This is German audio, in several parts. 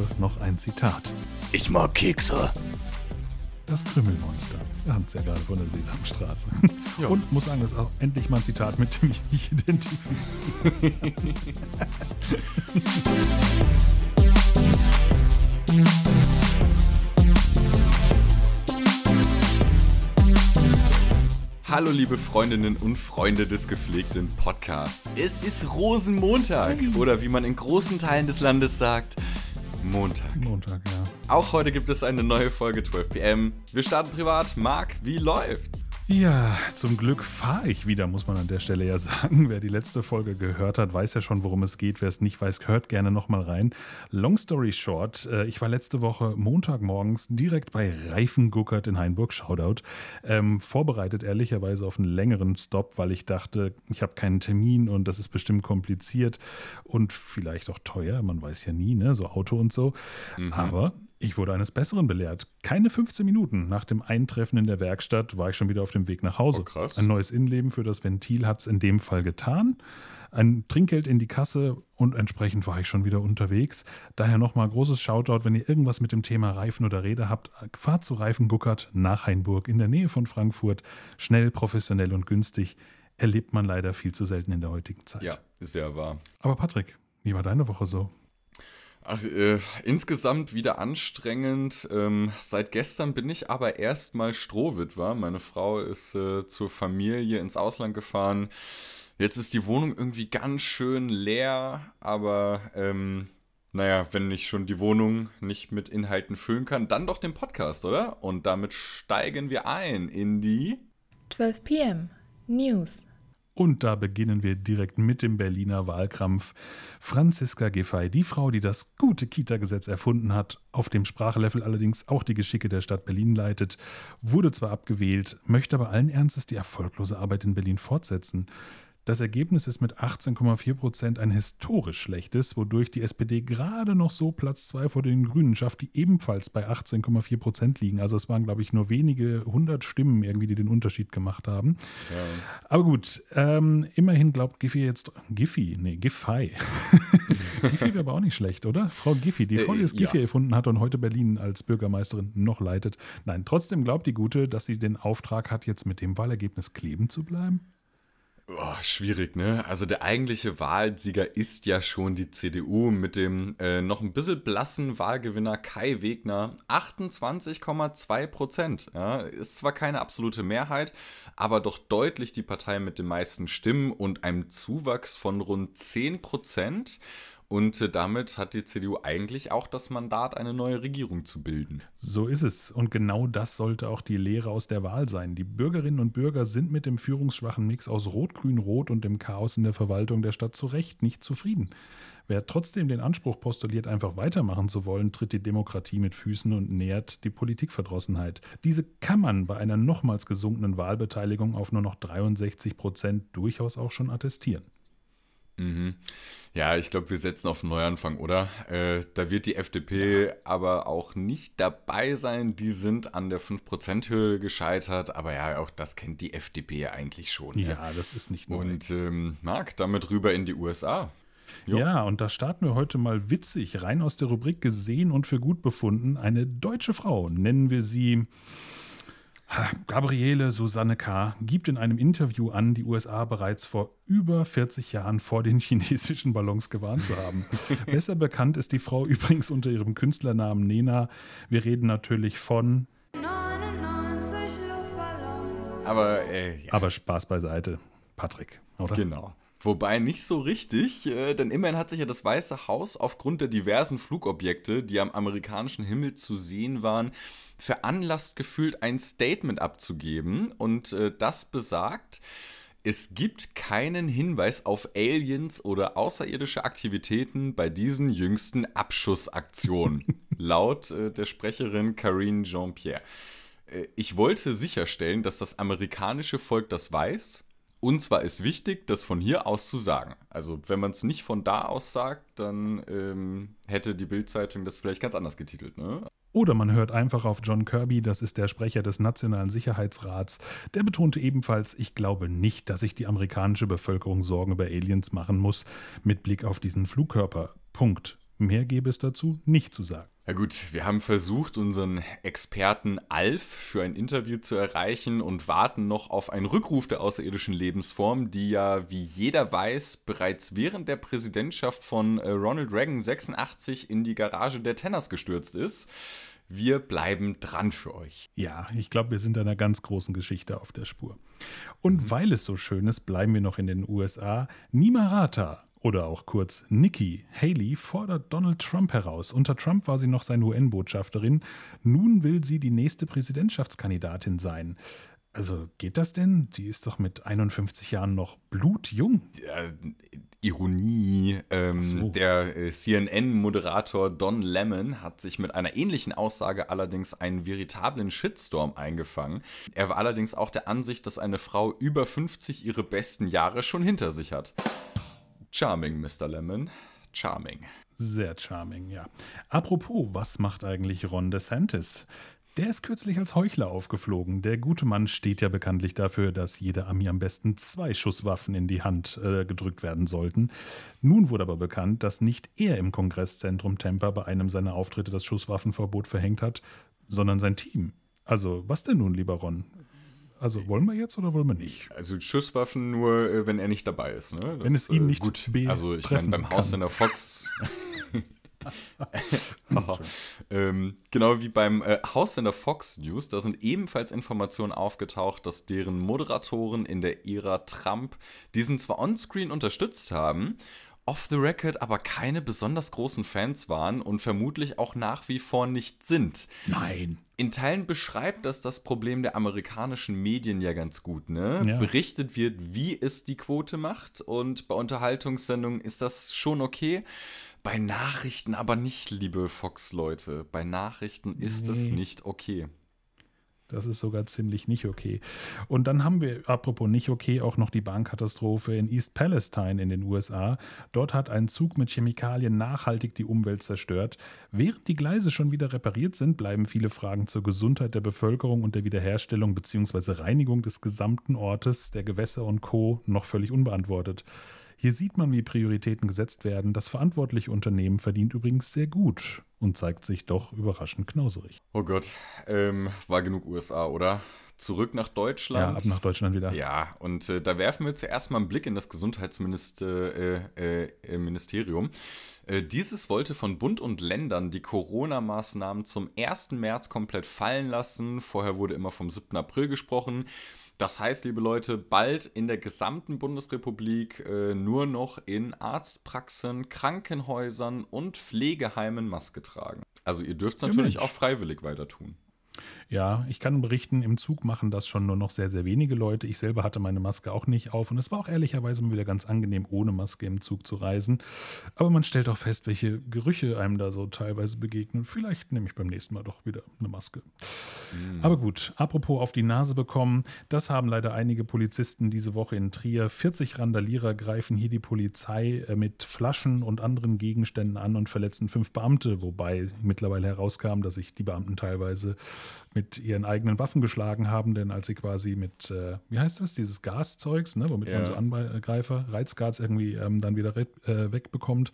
Woche noch ein Zitat. Ich mag Kekse. Das Krümmelmonster. Wir haben es ja gerade von der Sesamstraße. Ja. Und muss sagen, das ist auch endlich mal ein Zitat, mit dem ich mich identifiziere. Hallo liebe Freundinnen und Freunde des gepflegten Podcasts. Es ist Rosenmontag oder wie man in großen Teilen des Landes sagt, Montag. Montag, ja. Auch heute gibt es eine neue Folge 12 PM. Wir starten privat. Marc, wie läuft's? Ja, zum Glück fahre ich wieder, muss man an der Stelle ja sagen. Wer die letzte Folge gehört hat, weiß ja schon, worum es geht. Wer es nicht weiß, hört gerne nochmal rein. Long story short, äh, ich war letzte Woche Montagmorgens direkt bei Reifenguckert in Hainburg, Shoutout, ähm, vorbereitet ehrlicherweise auf einen längeren Stop, weil ich dachte, ich habe keinen Termin und das ist bestimmt kompliziert und vielleicht auch teuer, man weiß ja nie, ne, so Auto und so. Mhm. Aber ich wurde eines Besseren belehrt. Keine 15 Minuten nach dem Eintreffen in der Werkstatt war ich schon wieder auf dem Weg nach Hause. Oh, krass. Ein neues Innenleben für das Ventil hat es in dem Fall getan. Ein Trinkgeld in die Kasse und entsprechend war ich schon wieder unterwegs. Daher nochmal großes Shoutout, wenn ihr irgendwas mit dem Thema Reifen oder Räder habt, fahrt zu Reifen Guckert nach Hainburg in der Nähe von Frankfurt. Schnell, professionell und günstig. Erlebt man leider viel zu selten in der heutigen Zeit. Ja, sehr wahr. Aber Patrick, wie war deine Woche so? Ach, äh, insgesamt wieder anstrengend. Ähm, seit gestern bin ich aber erstmal Strohwitwer. Meine Frau ist äh, zur Familie ins Ausland gefahren. Jetzt ist die Wohnung irgendwie ganz schön leer, aber ähm, naja, wenn ich schon die Wohnung nicht mit Inhalten füllen kann, dann doch den Podcast, oder? Und damit steigen wir ein in die 12 p.m. News. Und da beginnen wir direkt mit dem Berliner Wahlkampf. Franziska Giffey, die Frau, die das gute Kita-Gesetz erfunden hat, auf dem Sprachlevel allerdings auch die Geschicke der Stadt Berlin leitet, wurde zwar abgewählt, möchte aber allen Ernstes die erfolglose Arbeit in Berlin fortsetzen. Das Ergebnis ist mit 18,4 Prozent ein historisch schlechtes, wodurch die SPD gerade noch so Platz zwei vor den Grünen schafft, die ebenfalls bei 18,4 Prozent liegen. Also es waren, glaube ich, nur wenige hundert Stimmen irgendwie, die den Unterschied gemacht haben. Ja. Aber gut, ähm, immerhin glaubt Giffy jetzt, Giffy, nee, Giffey. Giffy wäre aber auch nicht schlecht, oder? Frau Giffy, die Frau, die das äh, Giffy ja. erfunden hat und heute Berlin als Bürgermeisterin noch leitet. Nein, trotzdem glaubt die Gute, dass sie den Auftrag hat, jetzt mit dem Wahlergebnis kleben zu bleiben? Oh, schwierig, ne? Also der eigentliche Wahlsieger ist ja schon die CDU mit dem äh, noch ein bisschen blassen Wahlgewinner Kai Wegner. 28,2 Prozent. Ja? Ist zwar keine absolute Mehrheit, aber doch deutlich die Partei mit den meisten Stimmen und einem Zuwachs von rund 10 Prozent. Und äh, damit hat die CDU eigentlich auch das Mandat, eine neue Regierung zu bilden. So ist es. Und genau das sollte auch die Lehre aus der Wahl sein. Die Bürgerinnen und Bürger sind mit dem führungsschwachen Mix aus Rot, Grün, Rot und dem Chaos in der Verwaltung der Stadt zu Recht nicht zufrieden. Wer trotzdem den Anspruch postuliert, einfach weitermachen zu wollen, tritt die Demokratie mit Füßen und nährt die Politikverdrossenheit. Diese kann man bei einer nochmals gesunkenen Wahlbeteiligung auf nur noch 63 Prozent durchaus auch schon attestieren. Mhm. Ja, ich glaube, wir setzen auf einen Neuanfang, oder? Äh, da wird die FDP ja. aber auch nicht dabei sein. Die sind an der 5%-Höhe gescheitert. Aber ja, auch das kennt die FDP ja eigentlich schon. Ja, ja. das ist nicht neu. Und ähm, Marc, damit rüber in die USA. Jo. Ja, und da starten wir heute mal witzig, rein aus der Rubrik gesehen und für gut befunden. Eine deutsche Frau, nennen wir sie Gabriele Susanne K. gibt in einem Interview an, die USA bereits vor über 40 Jahren vor den chinesischen Ballons gewarnt zu haben. Besser bekannt ist die Frau übrigens unter ihrem Künstlernamen Nena. Wir reden natürlich von. 99 Luftballons. Aber, äh, ja. Aber Spaß beiseite, Patrick, oder? Genau. Wobei nicht so richtig, äh, denn immerhin hat sich ja das Weiße Haus aufgrund der diversen Flugobjekte, die am amerikanischen Himmel zu sehen waren, veranlasst gefühlt ein Statement abzugeben. Und äh, das besagt, es gibt keinen Hinweis auf Aliens oder außerirdische Aktivitäten bei diesen jüngsten Abschussaktionen, laut äh, der Sprecherin Karine Jean-Pierre. Äh, ich wollte sicherstellen, dass das amerikanische Volk das weiß und zwar ist wichtig, das von hier aus zu sagen. Also wenn man es nicht von da aus sagt, dann ähm, hätte die Bildzeitung das vielleicht ganz anders getitelt. Ne? Oder man hört einfach auf John Kirby, das ist der Sprecher des Nationalen Sicherheitsrats. Der betonte ebenfalls, ich glaube nicht, dass sich die amerikanische Bevölkerung Sorgen über Aliens machen muss, mit Blick auf diesen Flugkörper. Punkt. Mehr gäbe es dazu nicht zu sagen. Ja gut, wir haben versucht, unseren Experten Alf für ein Interview zu erreichen und warten noch auf einen Rückruf der außerirdischen Lebensform, die ja, wie jeder weiß, bereits während der Präsidentschaft von äh, Ronald Reagan 86 in die Garage der Tenners gestürzt ist. Wir bleiben dran für euch. Ja, ich glaube, wir sind einer ganz großen Geschichte auf der Spur. Und mhm. weil es so schön ist, bleiben wir noch in den USA. Nimarata oder auch kurz Nikki Haley fordert Donald Trump heraus. Unter Trump war sie noch seine UN-Botschafterin. Nun will sie die nächste Präsidentschaftskandidatin sein. Also geht das denn? Die ist doch mit 51 Jahren noch blutjung. Ja, Ironie. Ähm, so. Der äh, CNN-Moderator Don Lemon hat sich mit einer ähnlichen Aussage allerdings einen veritablen Shitstorm eingefangen. Er war allerdings auch der Ansicht, dass eine Frau über 50 ihre besten Jahre schon hinter sich hat. Charming, Mr. Lemon. Charming. Sehr charming, ja. Apropos, was macht eigentlich Ron DeSantis? Der ist kürzlich als Heuchler aufgeflogen. Der gute Mann steht ja bekanntlich dafür, dass jeder Ami am besten zwei Schusswaffen in die Hand äh, gedrückt werden sollten. Nun wurde aber bekannt, dass nicht er im Kongresszentrum Tampa bei einem seiner Auftritte das Schusswaffenverbot verhängt hat, sondern sein Team. Also, was denn nun, lieber Ron? Also wollen wir jetzt oder wollen wir nicht? Also Schusswaffen nur, äh, wenn er nicht dabei ist. Ne? Das, wenn es ihn nicht gut. Also ich meine, beim Haus in der Fox. ähm, genau wie beim äh, Haus in der Fox News, da sind ebenfalls Informationen aufgetaucht, dass deren Moderatoren in der Ära Trump diesen zwar onscreen unterstützt haben, off the record aber keine besonders großen Fans waren und vermutlich auch nach wie vor nicht sind. Nein. In Teilen beschreibt das das Problem der amerikanischen Medien ja ganz gut, ne? Ja. Berichtet wird, wie es die Quote macht und bei Unterhaltungssendungen ist das schon okay. Bei Nachrichten aber nicht, liebe Fox-Leute. Bei Nachrichten ist nee. das nicht okay. Das ist sogar ziemlich nicht okay. Und dann haben wir, apropos nicht okay, auch noch die Bahnkatastrophe in East Palestine in den USA. Dort hat ein Zug mit Chemikalien nachhaltig die Umwelt zerstört. Während die Gleise schon wieder repariert sind, bleiben viele Fragen zur Gesundheit der Bevölkerung und der Wiederherstellung bzw. Reinigung des gesamten Ortes, der Gewässer und Co. noch völlig unbeantwortet. Hier sieht man, wie Prioritäten gesetzt werden. Das verantwortliche Unternehmen verdient übrigens sehr gut und zeigt sich doch überraschend knauserig. Oh Gott, ähm, war genug USA, oder? Zurück nach Deutschland. Ja, ab nach Deutschland wieder. Ja, und äh, da werfen wir zuerst mal einen Blick in das Gesundheitsministerium. Äh, äh, äh, dieses wollte von Bund und Ländern die Corona-Maßnahmen zum 1. März komplett fallen lassen. Vorher wurde immer vom 7. April gesprochen. Das heißt, liebe Leute, bald in der gesamten Bundesrepublik äh, nur noch in Arztpraxen, Krankenhäusern und Pflegeheimen Maske tragen. Also ihr dürft es natürlich ja, auch freiwillig weiter tun. Ja, ich kann berichten, im Zug machen das schon nur noch sehr, sehr wenige Leute. Ich selber hatte meine Maske auch nicht auf und es war auch ehrlicherweise mal wieder ganz angenehm, ohne Maske im Zug zu reisen. Aber man stellt auch fest, welche Gerüche einem da so teilweise begegnen. Vielleicht nehme ich beim nächsten Mal doch wieder eine Maske. Mhm. Aber gut, apropos auf die Nase bekommen, das haben leider einige Polizisten diese Woche in Trier. 40 Randalierer greifen hier die Polizei äh, mit Flaschen und anderen Gegenständen an und verletzen fünf Beamte, wobei mittlerweile herauskam, dass sich die Beamten teilweise mit ihren eigenen Waffen geschlagen haben, denn als sie quasi mit, äh, wie heißt das, dieses Gaszeugs, ne, womit ja. man so Angreifer, Reizgas irgendwie ähm, dann wieder äh, wegbekommt,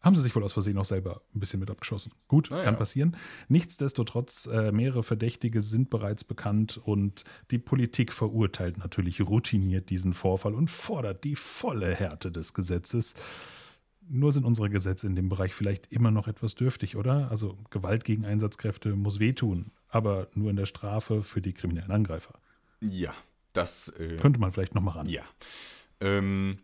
haben sie sich wohl aus Versehen auch selber ein bisschen mit abgeschossen. Gut, ah, kann passieren. Nichtsdestotrotz, äh, mehrere Verdächtige sind bereits bekannt und die Politik verurteilt natürlich routiniert diesen Vorfall und fordert die volle Härte des Gesetzes. Nur sind unsere Gesetze in dem Bereich vielleicht immer noch etwas dürftig, oder? Also Gewalt gegen Einsatzkräfte muss wehtun, aber nur in der Strafe für die kriminellen Angreifer. Ja, das äh, könnte man vielleicht noch mal ran. Ja. Ähm,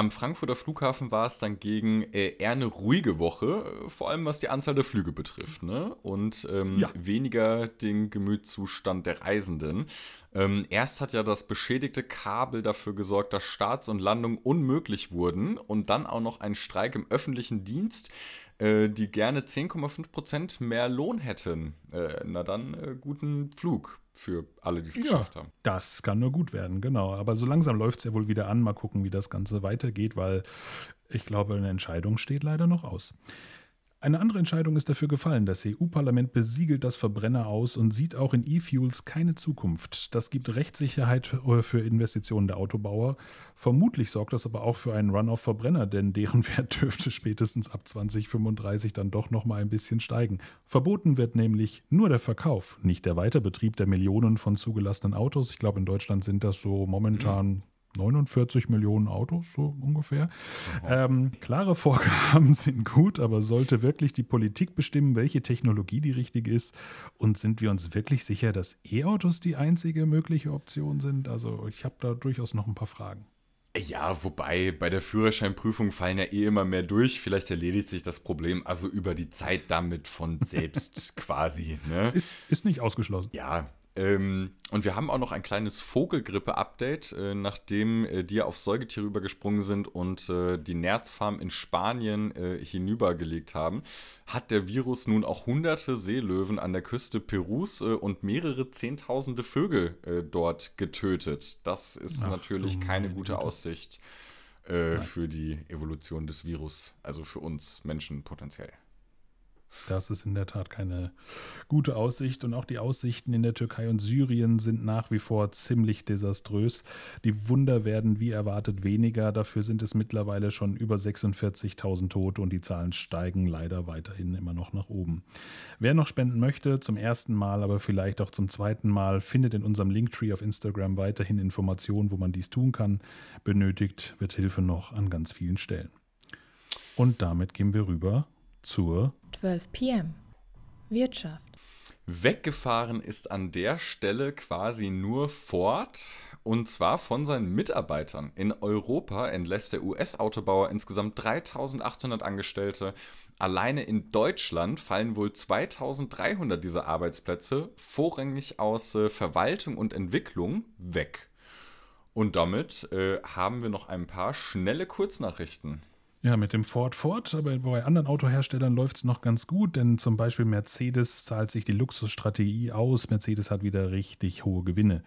am Frankfurter Flughafen war es dann gegen äh, eher eine ruhige Woche, äh, vor allem was die Anzahl der Flüge betrifft, ne? Und ähm, ja. weniger den Gemütszustand der Reisenden. Ähm, erst hat ja das beschädigte Kabel dafür gesorgt, dass Starts und Landungen unmöglich wurden und dann auch noch ein Streik im öffentlichen Dienst, äh, die gerne 10,5% mehr Lohn hätten. Äh, na dann, äh, guten Flug für alle, die es ja, geschafft haben. Das kann nur gut werden, genau. Aber so langsam läuft es ja wohl wieder an. Mal gucken, wie das Ganze weitergeht, weil ich glaube, eine Entscheidung steht leider noch aus. Eine andere Entscheidung ist dafür gefallen. Das EU-Parlament besiegelt das Verbrenner aus und sieht auch in E-Fuels keine Zukunft. Das gibt Rechtssicherheit äh, für Investitionen der Autobauer. Vermutlich sorgt das aber auch für einen Run auf Verbrenner, denn deren Wert dürfte spätestens ab 2035 dann doch noch mal ein bisschen steigen. Verboten wird nämlich nur der Verkauf, nicht der Weiterbetrieb der Millionen von zugelassenen Autos. Ich glaube, in Deutschland sind das so momentan 49 Millionen Autos, so ungefähr. Ähm, klare Vorgaben sind gut, aber sollte wirklich die Politik bestimmen, welche Technologie die richtige ist? Und sind wir uns wirklich sicher, dass E-Autos die einzige mögliche Option sind? Also ich habe da durchaus noch ein paar Fragen. Ja, wobei bei der Führerscheinprüfung fallen ja eh immer mehr durch. Vielleicht erledigt sich das Problem also über die Zeit damit von selbst quasi. Ne? Ist, ist nicht ausgeschlossen. Ja, ähm, und wir haben auch noch ein kleines Vogelgrippe-Update, äh, nachdem äh, die auf Säugetiere übergesprungen sind und äh, die Nerzfarm in Spanien äh, hinübergelegt haben, hat der Virus nun auch hunderte Seelöwen an der Küste Perus äh, und mehrere Zehntausende Vögel äh, dort getötet. Das ist Ach, natürlich keine gute Güte. Aussicht für die Evolution des Virus, also für uns Menschen potenziell. Das ist in der Tat keine gute Aussicht. Und auch die Aussichten in der Türkei und Syrien sind nach wie vor ziemlich desaströs. Die Wunder werden wie erwartet weniger. Dafür sind es mittlerweile schon über 46.000 Tote und die Zahlen steigen leider weiterhin immer noch nach oben. Wer noch spenden möchte, zum ersten Mal, aber vielleicht auch zum zweiten Mal, findet in unserem Linktree auf Instagram weiterhin Informationen, wo man dies tun kann. Benötigt wird Hilfe noch an ganz vielen Stellen. Und damit gehen wir rüber zur 12 p.m. Wirtschaft. Weggefahren ist an der Stelle quasi nur Ford und zwar von seinen Mitarbeitern. In Europa entlässt der US-Autobauer insgesamt 3800 Angestellte. Alleine in Deutschland fallen wohl 2300 dieser Arbeitsplätze vorrangig aus äh, Verwaltung und Entwicklung weg. Und damit äh, haben wir noch ein paar schnelle Kurznachrichten. Ja, mit dem Ford Ford, aber bei anderen Autoherstellern läuft es noch ganz gut, denn zum Beispiel Mercedes zahlt sich die Luxusstrategie aus. Mercedes hat wieder richtig hohe Gewinne.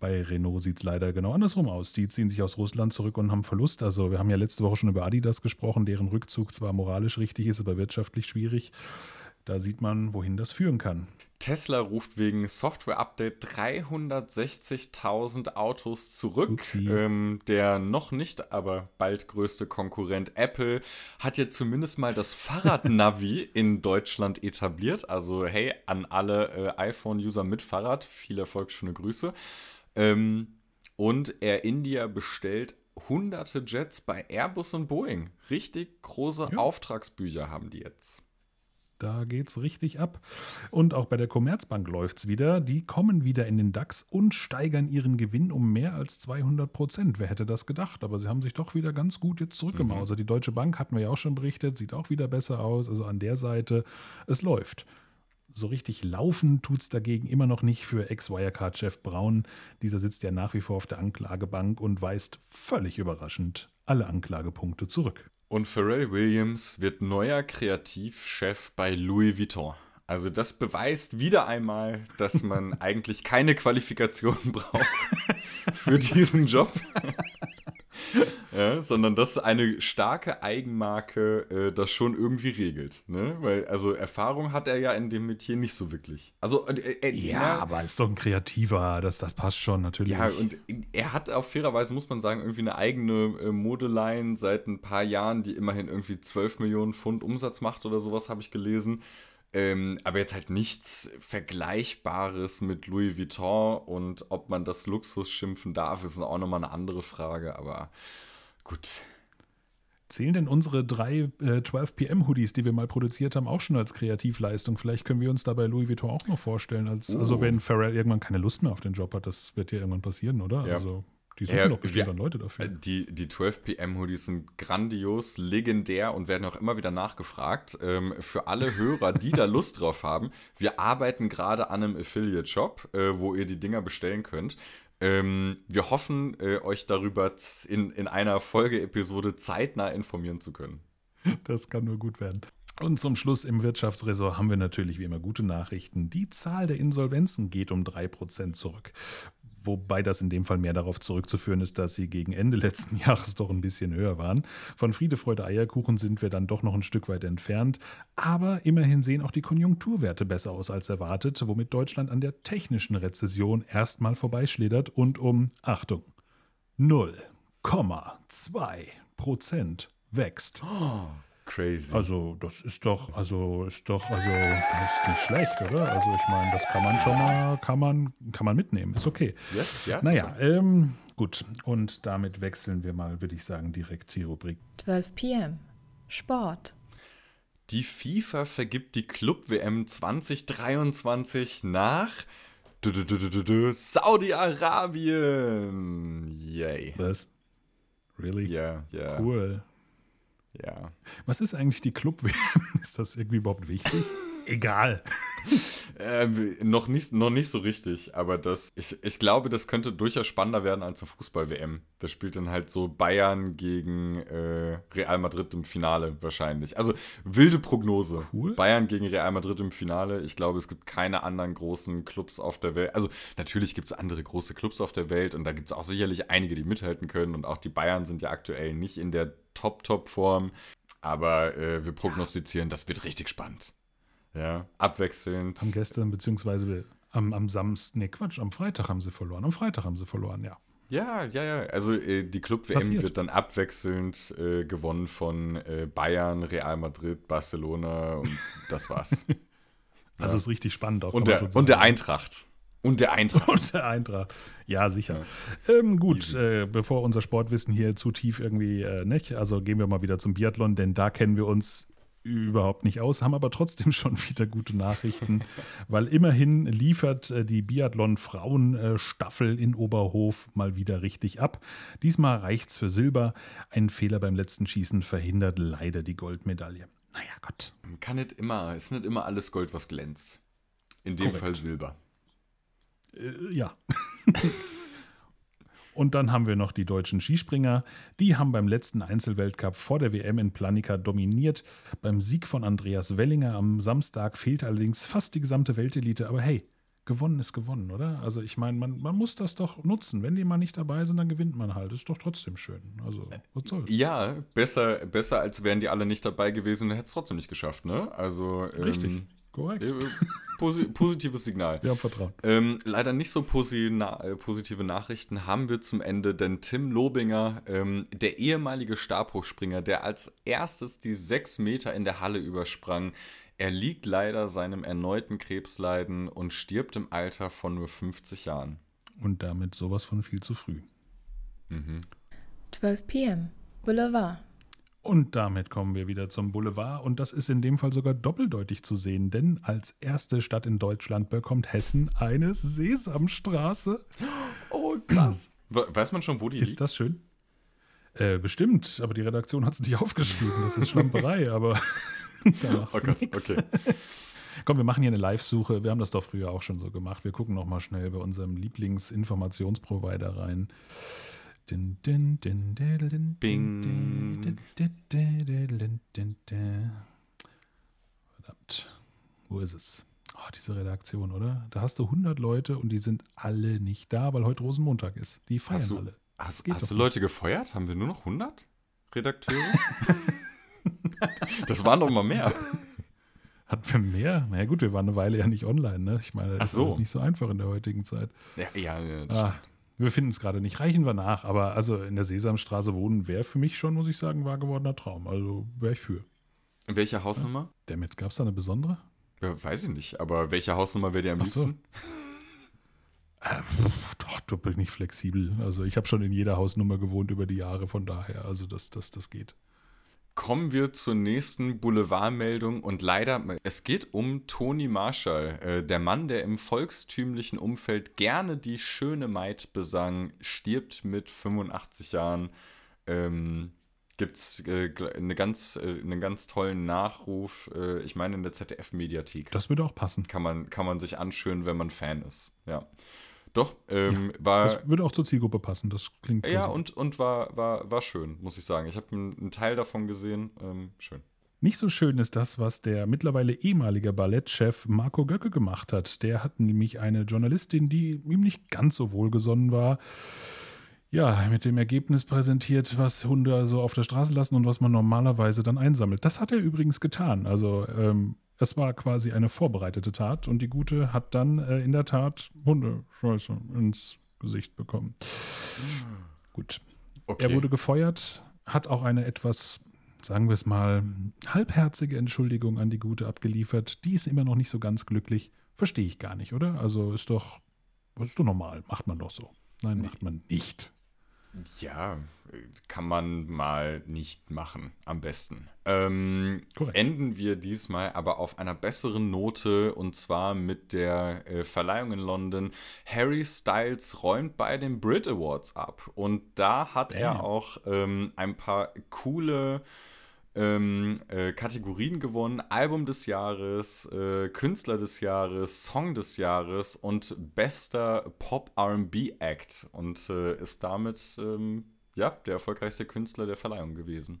Bei Renault sieht es leider genau andersrum aus. Die ziehen sich aus Russland zurück und haben Verlust. Also wir haben ja letzte Woche schon über Adidas gesprochen, deren Rückzug zwar moralisch richtig ist, aber wirtschaftlich schwierig. Da sieht man, wohin das führen kann. Tesla ruft wegen Software-Update 360.000 Autos zurück. Ähm, der noch nicht, aber bald größte Konkurrent Apple hat jetzt zumindest mal das Fahrrad-Navi in Deutschland etabliert. Also hey, an alle äh, iPhone-User mit Fahrrad, viel Erfolg, schöne Grüße. Ähm, und Air India bestellt hunderte Jets bei Airbus und Boeing. Richtig große ja. Auftragsbücher haben die jetzt. Da geht es richtig ab. Und auch bei der Commerzbank läuft es wieder. Die kommen wieder in den DAX und steigern ihren Gewinn um mehr als 200 Prozent. Wer hätte das gedacht? Aber sie haben sich doch wieder ganz gut jetzt zurückgemausert. Mhm. Die Deutsche Bank hatten wir ja auch schon berichtet, sieht auch wieder besser aus. Also an der Seite, es läuft. So richtig laufen tut es dagegen immer noch nicht für Ex-Wirecard-Chef Braun. Dieser sitzt ja nach wie vor auf der Anklagebank und weist völlig überraschend alle Anklagepunkte zurück. Und Pharrell Williams wird neuer Kreativchef bei Louis Vuitton. Also das beweist wieder einmal, dass man eigentlich keine Qualifikationen braucht für diesen Job ja, sondern dass eine starke Eigenmarke äh, das schon irgendwie regelt. Ne? Weil, also Erfahrung hat er ja in dem Metier nicht so wirklich. Also, äh, äh, ja, ja, aber ist doch ein Kreativer, das, das passt schon natürlich. Ja, und er hat auf fairerweise, muss man sagen, irgendwie eine eigene äh, Modeline seit ein paar Jahren, die immerhin irgendwie 12 Millionen Pfund Umsatz macht oder sowas, habe ich gelesen. Ähm, aber jetzt halt nichts Vergleichbares mit Louis Vuitton und ob man das Luxus schimpfen darf, ist auch nochmal eine andere Frage, aber gut. Zählen denn unsere drei äh, 12 PM Hoodies, die wir mal produziert haben, auch schon als Kreativleistung? Vielleicht können wir uns dabei Louis Vuitton auch noch vorstellen. Als. Also oh. wenn Pharrell irgendwann keine Lust mehr auf den Job hat, das wird ja irgendwann passieren, oder? Ja. Also die suchen ja, doch bestimmt wir, Leute dafür. Äh, die, die 12 PM Hoodies sind grandios, legendär und werden auch immer wieder nachgefragt. Ähm, für alle Hörer, die da Lust drauf haben, wir arbeiten gerade an einem Affiliate-Shop, äh, wo ihr die Dinger bestellen könnt. Ähm, wir hoffen, äh, euch darüber in, in einer Folgeepisode zeitnah informieren zu können. Das kann nur gut werden. Und zum Schluss im Wirtschaftsressort haben wir natürlich wie immer gute Nachrichten. Die Zahl der Insolvenzen geht um 3% zurück wobei das in dem Fall mehr darauf zurückzuführen ist, dass sie gegen Ende letzten Jahres doch ein bisschen höher waren. Von Friede, Freude, Eierkuchen sind wir dann doch noch ein Stück weit entfernt, aber immerhin sehen auch die Konjunkturwerte besser aus als erwartet, womit Deutschland an der technischen Rezession erstmal vorbeischlittert und um, Achtung, 0,2 Prozent wächst. Oh. Crazy. Also, das ist doch, also ist doch, also das ist nicht schlecht, oder? Also ich meine, das kann man schon mal, kann man, kann man mitnehmen. Ist okay. Yes, ja. Naja, ähm, gut. Und damit wechseln wir mal, würde ich sagen, direkt die Rubrik. 12 p.m. Sport. Die FIFA vergibt die Club-WM 2023 nach Saudi-Arabien. Yay. Was? Really? Ja, ja. Cool. Ja. Was ist eigentlich die Club-WM? Ist das irgendwie überhaupt wichtig? Egal. Ähm, noch, nicht, noch nicht so richtig, aber das, ich, ich glaube, das könnte durchaus spannender werden als eine Fußball-WM. Das spielt dann halt so Bayern gegen äh, Real Madrid im Finale wahrscheinlich. Also wilde Prognose. Cool. Bayern gegen Real Madrid im Finale. Ich glaube, es gibt keine anderen großen Clubs auf der Welt. Also natürlich gibt es andere große Clubs auf der Welt und da gibt es auch sicherlich einige, die mithalten können. Und auch die Bayern sind ja aktuell nicht in der Top-Top-Form. Aber äh, wir prognostizieren, das wird richtig spannend. Ja, abwechselnd. Haben gestern, beziehungsweise am, am Samstag, nee, Quatsch, am Freitag haben sie verloren. Am Freitag haben sie verloren, ja. Ja, ja, ja. Also äh, die Club-WM wird dann abwechselnd äh, gewonnen von äh, Bayern, Real Madrid, Barcelona und das war's. Also ist richtig spannend auch. und, der, und der. Eintracht. Und der Eintracht. Und der Eintracht. Ja, sicher. Ähm, gut, äh, bevor unser Sportwissen hier zu tief irgendwie äh, nicht, also gehen wir mal wieder zum Biathlon, denn da kennen wir uns überhaupt nicht aus, haben aber trotzdem schon wieder gute Nachrichten, weil immerhin liefert äh, die Biathlon-Frauen-Staffel in Oberhof mal wieder richtig ab. Diesmal reicht's für Silber. Ein Fehler beim letzten Schießen verhindert leider die Goldmedaille. Naja, Gott. Kann nicht immer, ist nicht immer alles Gold, was glänzt. In dem Korrekt. Fall Silber. Äh, ja. Und dann haben wir noch die deutschen Skispringer. Die haben beim letzten Einzelweltcup vor der WM in Planica dominiert. Beim Sieg von Andreas Wellinger am Samstag fehlt allerdings fast die gesamte Weltelite. Aber hey, gewonnen ist gewonnen, oder? Also ich meine, man, man muss das doch nutzen. Wenn die mal nicht dabei sind, dann gewinnt man halt. Ist doch trotzdem schön. Also, was soll's? Ja, besser, besser als wären die alle nicht dabei gewesen und hätte es trotzdem nicht geschafft, ne? Also. Richtig. Ähm, Korrekt. äh, posi positives Signal. Wir haben Vertrauen. Ähm, leider nicht so posi na äh, positive Nachrichten haben wir zum Ende, denn Tim Lobinger, ähm, der ehemalige Stabhochspringer, der als erstes die sechs Meter in der Halle übersprang, erliegt leider seinem erneuten Krebsleiden und stirbt im Alter von nur 50 Jahren. Und damit sowas von viel zu früh. 12 p.m. Boulevard. Und damit kommen wir wieder zum Boulevard. Und das ist in dem Fall sogar doppeldeutig zu sehen, denn als erste Stadt in Deutschland bekommt Hessen eine Sesamstraße. Oh, krass. Weiß man schon, wo die Ist das schön? Äh, bestimmt, aber die Redaktion hat es nicht aufgeschrieben. Das ist Schlamperei, aber da machst Oh du Gott, nix. okay. Komm, wir machen hier eine Live-Suche. Wir haben das doch früher auch schon so gemacht. Wir gucken noch mal schnell bei unserem Lieblingsinformationsprovider rein. Din, din, din, din, Bing. Verdammt. Wo ist es? Oh, diese Redaktion, oder? Da hast du 100 Leute und die sind alle nicht da, weil heute Rosenmontag ist. Die feiern Hast du, alle. hast, hast du nicht. Leute gefeuert? Haben wir nur noch 100 Redakteure? das waren doch mal mehr. Hatten wir mehr? Na ja, gut, wir waren eine Weile ja nicht online, ne? Ich meine, das so. ist nicht so einfach in der heutigen Zeit. Ja, ja, ja das Ah, wir finden es gerade nicht. Reichen wir nach. Aber also in der Sesamstraße wohnen wäre für mich schon, muss ich sagen, wahr gewordener Traum. Also wäre ich für. In welcher Hausnummer? Damit gab es da eine besondere? Ja, weiß ich nicht, aber welche Hausnummer wäre dir am Ach so. liebsten? Doch, da bin ich flexibel. Also ich habe schon in jeder Hausnummer gewohnt über die Jahre, von daher. Also das, das, das geht. Kommen wir zur nächsten Boulevardmeldung und leider, es geht um Toni Marshall, äh, der Mann, der im volkstümlichen Umfeld gerne die schöne Maid besang, stirbt mit 85 Jahren. Ähm, Gibt es äh, eine ganz, äh, einen ganz tollen Nachruf, äh, ich meine in der ZDF-Mediathek. Das würde auch passen. Kann man, kann man sich anschauen, wenn man Fan ist. Ja. Doch, ähm, war. Das würde auch zur Zielgruppe passen. Das klingt Ja, plausibel. und, und war, war, war schön, muss ich sagen. Ich habe einen, einen Teil davon gesehen. Ähm, schön. Nicht so schön ist das, was der mittlerweile ehemalige Ballettchef Marco Göcke gemacht hat. Der hat nämlich eine Journalistin, die ihm nicht ganz so wohlgesonnen war, ja, mit dem Ergebnis präsentiert, was Hunde so auf der Straße lassen und was man normalerweise dann einsammelt. Das hat er übrigens getan. Also ähm, es war quasi eine vorbereitete Tat und die Gute hat dann äh, in der Tat Hundescheiße ins Gesicht bekommen. Gut. Okay. Er wurde gefeuert, hat auch eine etwas, sagen wir es mal, halbherzige Entschuldigung an die Gute abgeliefert. Die ist immer noch nicht so ganz glücklich. Verstehe ich gar nicht, oder? Also ist doch, ist doch normal, macht man doch so. Nein, macht man nicht. Ja, kann man mal nicht machen, am besten. Ähm, Korrekt. enden wir diesmal aber auf einer besseren Note und zwar mit der äh, Verleihung in London. Harry Styles räumt bei den Brit Awards ab und da hat er Damn. auch ähm, ein paar coole ähm, äh, Kategorien gewonnen: Album des Jahres, äh, Künstler des Jahres, Song des Jahres und bester Pop-RB-Act und äh, ist damit ähm, ja der erfolgreichste Künstler der Verleihung gewesen.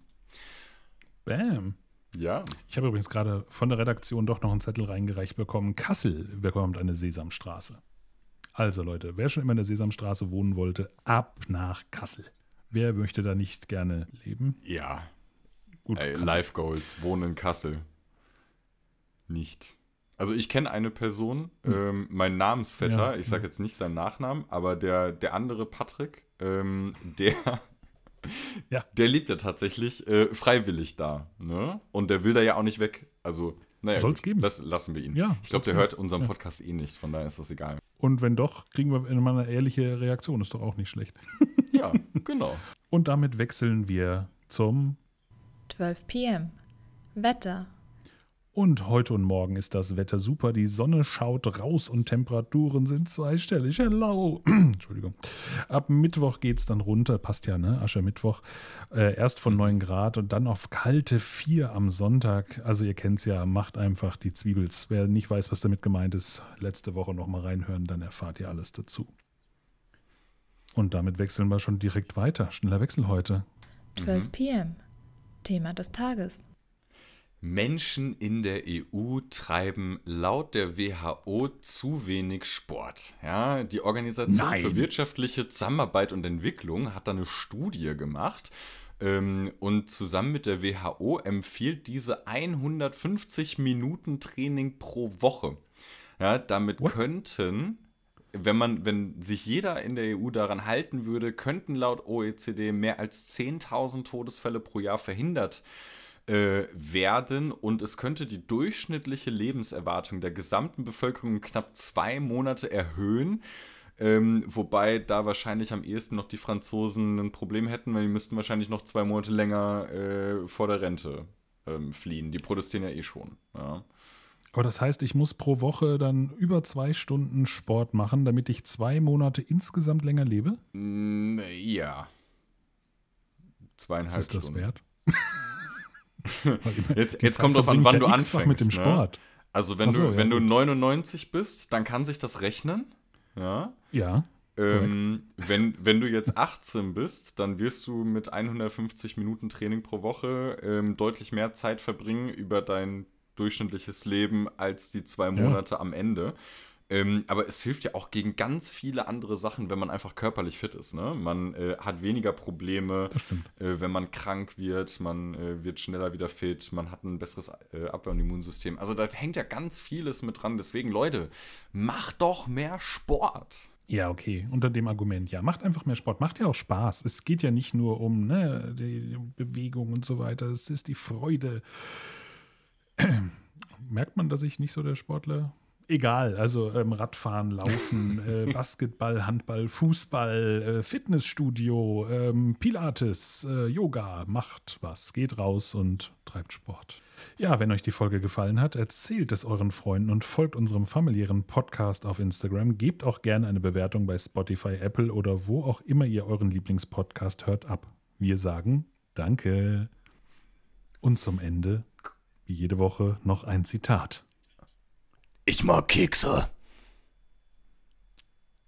Bam. Ja, Ich habe übrigens gerade von der Redaktion doch noch einen Zettel reingereicht bekommen. Kassel bekommt eine Sesamstraße. Also Leute, wer schon immer in der Sesamstraße wohnen wollte, ab nach Kassel. Wer möchte da nicht gerne leben? ja. Gut, Ey, kann- Life Goals, wohnen in Kassel. Nicht. Also ich kenne eine Person, ähm, mein Namensvetter, Ja, ich sage ja. jetzt nicht seinen Nachnamen, aber der, der andere Patrick, ähm, der, Ja. der lebt ja tatsächlich äh, freiwillig da. Ne? Und der will da ja auch nicht weg. Also, naja, Soll's gut, geben. Lass, lassen wir ihn. Ja, ich glaube, der geben. hört unseren. Podcast eh nicht, von daher ist das egal. Und wenn doch, kriegen wir immer eine ehrliche Reaktion. Ist doch auch nicht schlecht. Ja, genau. Und damit wechseln wir zum 12 p.m. Wetter. Und heute und morgen ist das Wetter super. Die Sonne schaut raus und Temperaturen sind zweistellig. Hello. Entschuldigung. Ab Mittwoch geht es dann runter. Passt ja, ne? Aschermittwoch. Äh, erst von 9 Grad und dann auf kalte 4 am Sonntag. Also ihr kennt es ja, macht einfach die Zwiebels. Wer nicht weiß, was damit gemeint ist, letzte Woche nochmal reinhören, dann erfahrt ihr alles dazu. Und damit wechseln wir schon direkt weiter. Schneller Wechsel heute. 12 p.m. Thema des Tages. Menschen in der EU treiben laut der WHO zu wenig Sport. Ja, die Organisation Nein. für wirtschaftliche Zusammenarbeit und Entwicklung hat da eine Studie gemacht. Ähm, und zusammen mit der WHO empfiehlt diese 150 Minuten Training pro Woche. Ja, damit What? könnten, wenn man, wenn sich jeder in der EU daran halten würde, könnten laut OECD mehr als 10.000 Todesfälle pro Jahr verhindert äh, werden und es könnte die durchschnittliche Lebenserwartung der gesamten Bevölkerung knapp zwei Monate erhöhen. Ähm, wobei da wahrscheinlich am ehesten noch die Franzosen ein Problem hätten, weil die müssten wahrscheinlich noch zwei Monate länger äh, vor der Rente ähm, fliehen. Die protestieren ja eh schon. Ja. Aber das heißt, ich muss pro Woche dann über zwei Stunden Sport machen, damit ich zwei Monate insgesamt länger lebe? Mm, ja. Was Zweieinhalb ist das Stunden. wert? Jetzt, jetzt kommt drauf an, wann du anfängst. mit dem ne? Sport. Also wenn so, du, ja, wenn du gut. 99 bist, dann kann sich das rechnen. Ja. Ja. Ähm, wenn, wenn du jetzt 18 bist, dann wirst du mit 150 Minuten Training pro Woche ähm, deutlich mehr Zeit verbringen über dein durchschnittliches Leben als die zwei Monate am Ende. Ähm, aber es hilft ja auch gegen ganz viele andere Sachen, wenn man einfach körperlich fit ist. Ne? Man äh, hat weniger Probleme, äh, wenn man krank wird, man äh, wird schneller wieder fit, man hat ein besseres äh, Abwehr- und Immunsystem. Also da hängt ja ganz vieles mit dran. Deswegen, Leute, macht doch mehr Sport. Ja, okay. Unter dem Argument, ja, macht einfach mehr Sport. Macht ja auch Spaß. Es geht ja nicht nur um ne, die Bewegung und so weiter. Es ist die Freude. Merkt man, dass ich nicht so der Sportler? Egal, also ähm, Radfahren, Laufen, äh, Basketball, Handball, Fußball, äh, Fitnessstudio, ähm, Pilates, äh, Yoga, macht was, geht raus und treibt Sport. Ja, wenn euch die Folge gefallen hat, erzählt es euren Freunden und folgt unserem familiären Podcast auf Instagram. Gebt auch gerne eine Bewertung bei Spotify, Apple oder wo auch immer ihr euren Lieblingspodcast hört ab. Wir sagen Danke. Und zum Ende, wie jede Woche, noch ein Zitat. Ich mag Kekse.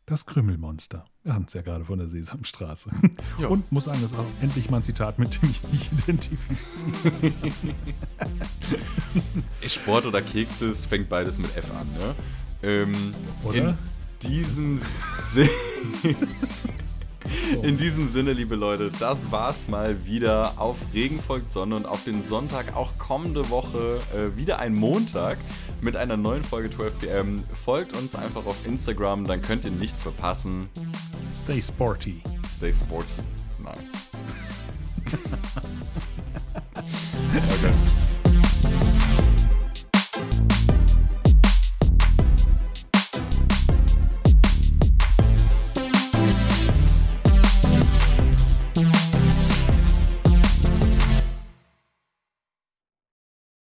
Das Krümmelmonster. Wir hatten es ja gerade von der Sesamstraße. Ja. Und muss sagen, das ist auch endlich mal ein Zitat, mit dem ich mich identifiziere. Sport oder Kekse, es fängt beides mit F an, ne? Ähm, Oder? In diesem Sinne. In diesem Sinne, liebe Leute, das war's mal wieder auf Regen folgt Sonne und auf den Sonntag auch kommende Woche äh, wieder ein Montag mit einer neuen Folge 12 PM. Folgt uns einfach auf Instagram, dann könnt ihr nichts verpassen. Stay sporty. Stay sporty. Nice. okay.